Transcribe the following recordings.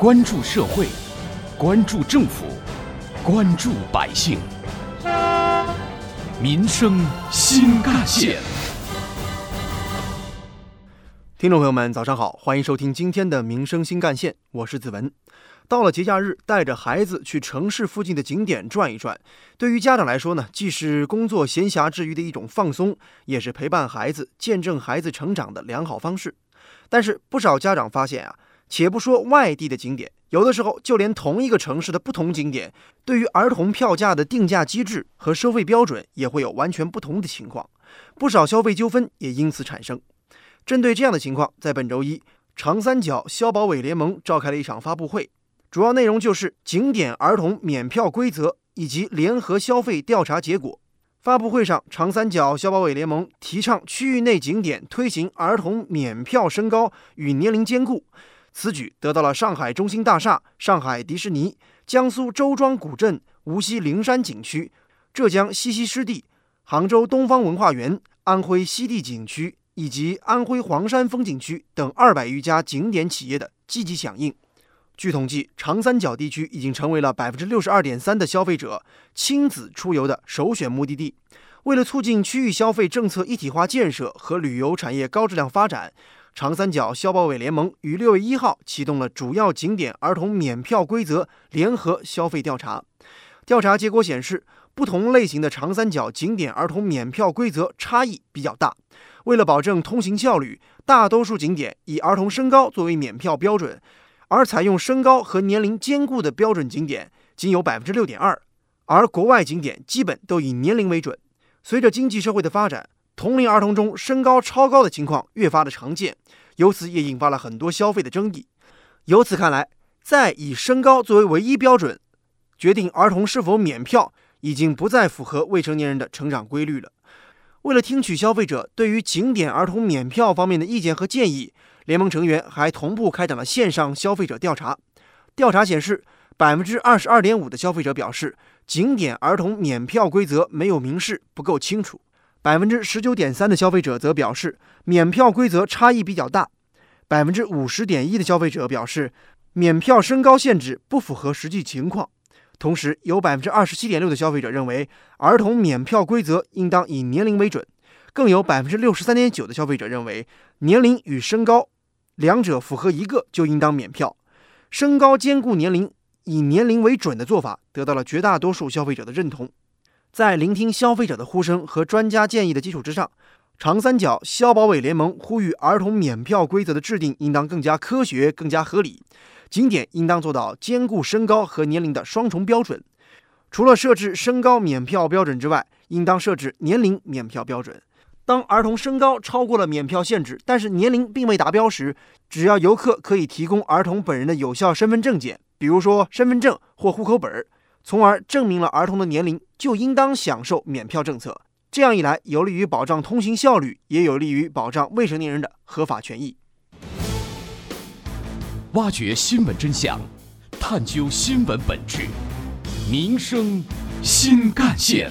关注社会，关注政府，关注百姓，民生新干线。听众朋友们，早上好，欢迎收听今天的《民生新干线》，我是子文。到了节假日，带着孩子去城市附近的景点转一转，对于家长来说呢，既是工作闲暇之余的一种放松，也是陪伴孩子、见证孩子成长的良好方式。但是，不少家长发现啊，且不说外地的景点，有的时候就连同一个城市的不同景点，对于儿童票价的定价机制和收费标准，也会有完全不同的情况，不少消费纠纷也因此产生。针对这样的情况，在本周一，长三角消保委联盟召开了一场发布会，主要内容就是景点儿童免票规则以及联合消费调查结果。发布会上，长三角消保委联盟提倡区域内景点推行儿童免票升高与年龄兼顾，此举得到了上海中心大厦、上海迪士尼、江苏周庄古镇、无锡灵山景区、浙江西溪湿地、杭州东方文化园、安徽西递景区。以及安徽黄山风景区等二百余家景点企业的积极响应。据统计，长三角地区已经成为了百分之六十二点三的消费者亲子出游的首选目的地。为了促进区域消费政策一体化建设和旅游产业高质量发展，长三角消保委联盟于六月一号启动了主要景点儿童免票规则联合消费调查。调查结果显示，不同类型的长三角景点儿童免票规则差异比较大。为了保证通行效率，大多数景点以儿童身高作为免票标准，而采用身高和年龄兼顾的标准景点仅有百分之六点二，而国外景点基本都以年龄为准。随着经济社会的发展，同龄儿童中身高超高的情况越发的常见，由此也引发了很多消费的争议。由此看来，再以身高作为唯一标准决定儿童是否免票，已经不再符合未成年人的成长规律了。为了听取消费者对于景点儿童免票方面的意见和建议，联盟成员还同步开展了线上消费者调查。调查显示，百分之二十二点五的消费者表示景点儿童免票规则没有明示，不够清楚；百分之十九点三的消费者则表示免票规则差异比较大；百分之五十点一的消费者表示免票身高限制不符合实际情况。同时，有百分之二十七点六的消费者认为儿童免票规则应当以年龄为准，更有百分之六十三点九的消费者认为年龄与身高两者符合一个就应当免票，身高兼顾年龄，以年龄为准的做法得到了绝大多数消费者的认同。在聆听消费者的呼声和专家建议的基础之上，长三角消保委联盟呼吁儿童免票规则的制定应当更加科学、更加合理。景点应当做到兼顾身高和年龄的双重标准，除了设置身高免票标准之外，应当设置年龄免票标准。当儿童身高超过了免票限制，但是年龄并未达标时，只要游客可以提供儿童本人的有效身份证件，比如说身份证或户口本儿，从而证明了儿童的年龄，就应当享受免票政策。这样一来，有利于保障通行效率，也有利于保障未成年人的合法权益。挖掘新闻真相，探究新闻本质，民生新干线。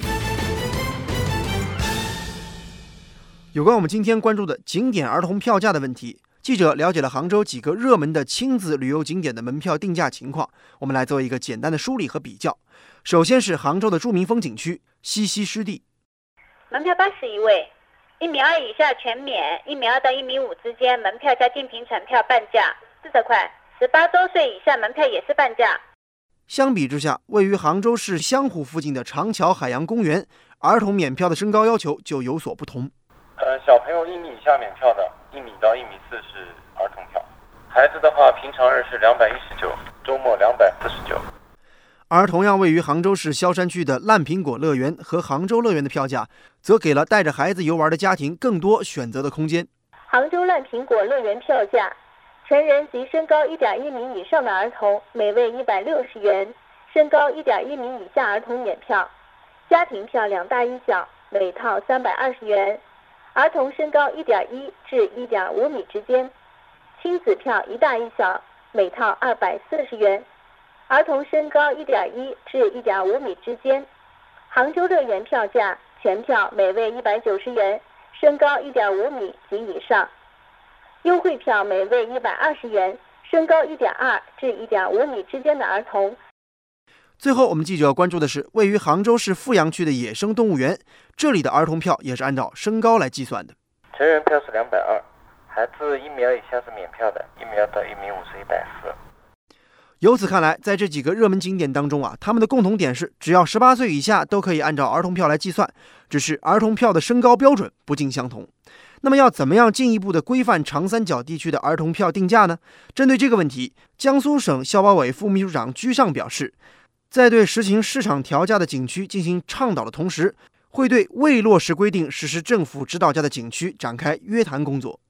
有关我们今天关注的景点儿童票价的问题，记者了解了杭州几个热门的亲子旅游景点的门票定价情况。我们来做一个简单的梳理和比较。首先是杭州的著名风景区西溪湿地，门票八十一位，一米二以下全免，一米二到一米五之间门票加电瓶船票半价。四十块，十八周岁以下门票也是半价。相比之下，位于杭州市湘湖附近的长桥海洋公园，儿童免票的身高要求就有所不同。呃，小朋友一米以下免票的，一米到一米四是儿童票。孩子的话，平常日是两百一十九，周末两百四十九。而同样位于杭州市萧山区的烂苹果乐园和杭州乐园的票价，则给了带着孩子游玩的家庭更多选择的空间。杭州烂苹果乐园票价。成人及身高一点一米以上的儿童每位一百六十元，身高一点一米以下儿童免票。家庭票两大一小每套三百二十元，儿童身高一点一至一点五米之间。亲子票一大一小每套二百四十元，儿童身高一点一至一点五米之间。杭州乐园票价全票每位一百九十元，身高一点五米及以上。优惠票每位一百二十元，身高一点二至一点五米之间的儿童。最后，我们记者要关注的是位于杭州市富阳区的野生动物园，这里的儿童票也是按照身高来计算的。成人票是两百二，孩子一米二以下是免票的，一米二到一米五是一百四。由此看来，在这几个热门景点当中啊，他们的共同点是，只要十八岁以下都可以按照儿童票来计算，只是儿童票的身高标准不尽相同。那么，要怎么样进一步的规范长三角地区的儿童票定价呢？针对这个问题，江苏省消保委副秘书长居上表示。在对实行市场调价的景区进行倡导的同时，会对未落实规定实施政府指导价的景区展开约谈工作。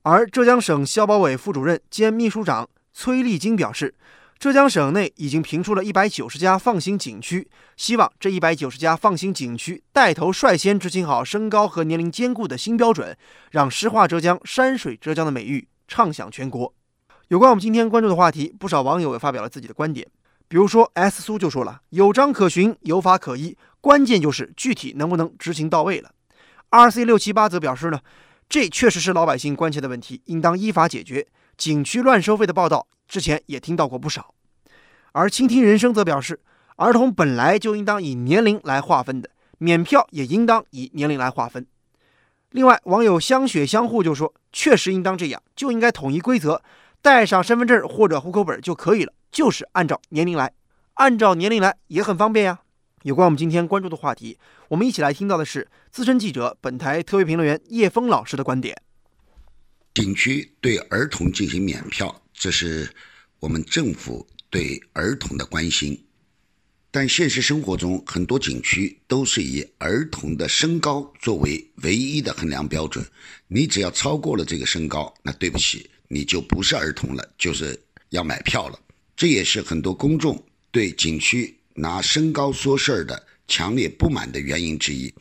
而浙江省消保委副主任兼秘书长崔立金表示，浙江省内已经评出了一百九十家放心景区，希望这一百九十家放心景区带头率先执行好身高和年龄兼顾的新标准，让诗画浙江、山水浙江的美誉畅响全国。有关我们今天关注的话题，不少网友也发表了自己的观点。比如说，S 苏就说了，有章可循，有法可依，关键就是具体能不能执行到位了。R C 六七八则表示呢，这确实是老百姓关切的问题，应当依法解决。景区乱收费的报道之前也听到过不少。而倾听人生则表示，儿童本来就应当以年龄来划分的，免票也应当以年龄来划分。另外，网友香雪相互就说，确实应当这样，就应该统一规则，带上身份证或者户口本就可以了。就是按照年龄来，按照年龄来也很方便呀。有关我们今天关注的话题，我们一起来听到的是资深记者、本台特约评论员叶峰老师的观点。景区对儿童进行免票，这是我们政府对儿童的关心。但现实生活中，很多景区都是以儿童的身高作为唯一的衡量标准。你只要超过了这个身高，那对不起，你就不是儿童了，就是要买票了。这也是很多公众对景区拿身高说事儿的强烈不满的原因之一。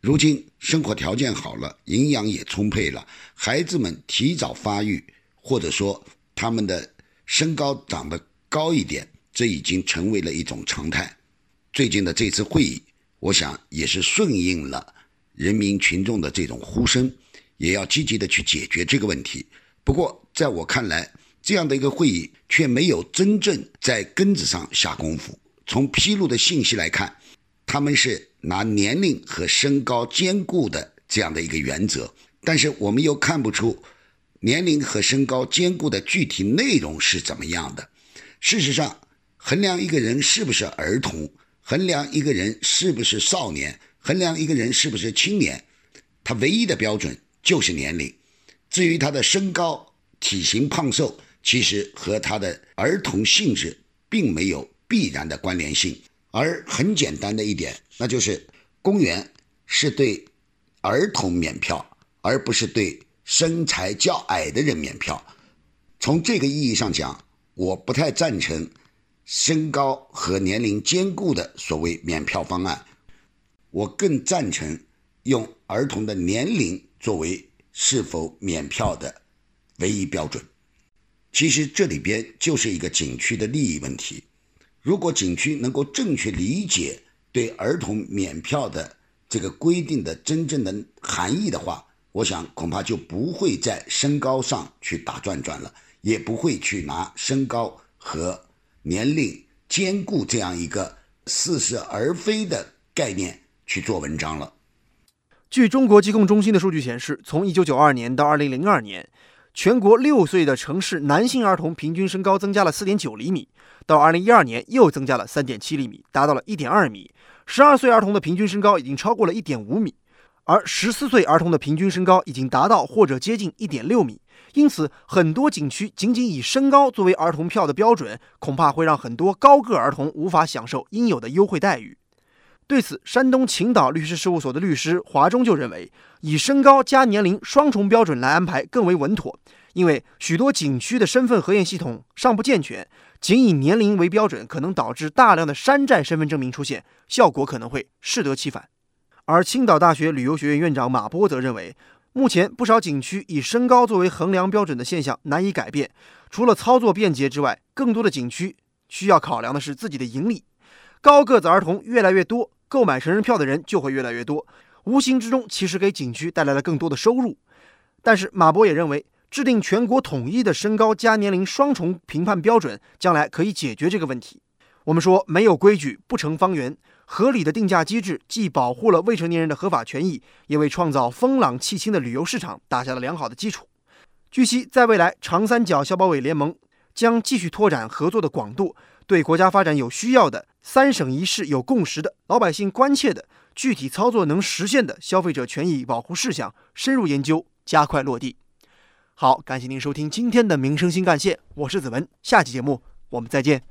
如今生活条件好了，营养也充沛了，孩子们提早发育，或者说他们的身高长得高一点，这已经成为了一种常态。最近的这次会议，我想也是顺应了人民群众的这种呼声，也要积极的去解决这个问题。不过，在我看来，这样的一个会议却没有真正在根子上下功夫。从披露的信息来看，他们是拿年龄和身高兼顾的这样的一个原则，但是我们又看不出年龄和身高兼顾的具体内容是怎么样的。事实上，衡量一个人是不是儿童，衡量一个人是不是少年，衡量一个人是不是青年，他唯一的标准就是年龄。至于他的身高、体型胖瘦，其实和他的儿童性质并没有必然的关联性，而很简单的一点，那就是公园是对儿童免票，而不是对身材较矮的人免票。从这个意义上讲，我不太赞成身高和年龄兼顾的所谓免票方案，我更赞成用儿童的年龄作为是否免票的唯一标准。其实这里边就是一个景区的利益问题。如果景区能够正确理解对儿童免票的这个规定的真正的含义的话，我想恐怕就不会在身高上去打转转了，也不会去拿身高和年龄兼顾这样一个似是而非的概念去做文章了。据中国疾控中心的数据显示，从1992年到2002年。全国六岁的城市男性儿童平均身高增加了四点九厘米，到二零一二年又增加了三点七厘米，达到了一点二米。十二岁儿童的平均身高已经超过了一点五米，而十四岁儿童的平均身高已经达到或者接近一点六米。因此，很多景区仅仅以身高作为儿童票的标准，恐怕会让很多高个儿童无法享受应有的优惠待遇。对此，山东青岛律师事务所的律师华中就认为，以身高加年龄双重标准来安排更为稳妥。因为许多景区的身份核验系统尚不健全，仅以年龄为标准，可能导致大量的山寨身份证明出现，效果可能会适得其反。而青岛大学旅游学院院长马波则认为，目前不少景区以身高作为衡量标准的现象难以改变，除了操作便捷之外，更多的景区需要考量的是自己的盈利。高个子儿童越来越多。购买成人票的人就会越来越多，无形之中其实给景区带来了更多的收入。但是马博也认为，制定全国统一的身高加年龄双重评判标准，将来可以解决这个问题。我们说，没有规矩不成方圆。合理的定价机制既保护了未成年人的合法权益，也为创造风朗气清的旅游市场打下了良好的基础。据悉，在未来，长三角消保委联盟将继续拓展合作的广度，对国家发展有需要的、三省一市有共识的、老百姓关切的、具体操作能实现的消费者权益保护事项深入研究，加快落地。好，感谢您收听今天的《民生新干线》，我是子文，下期节目我们再见。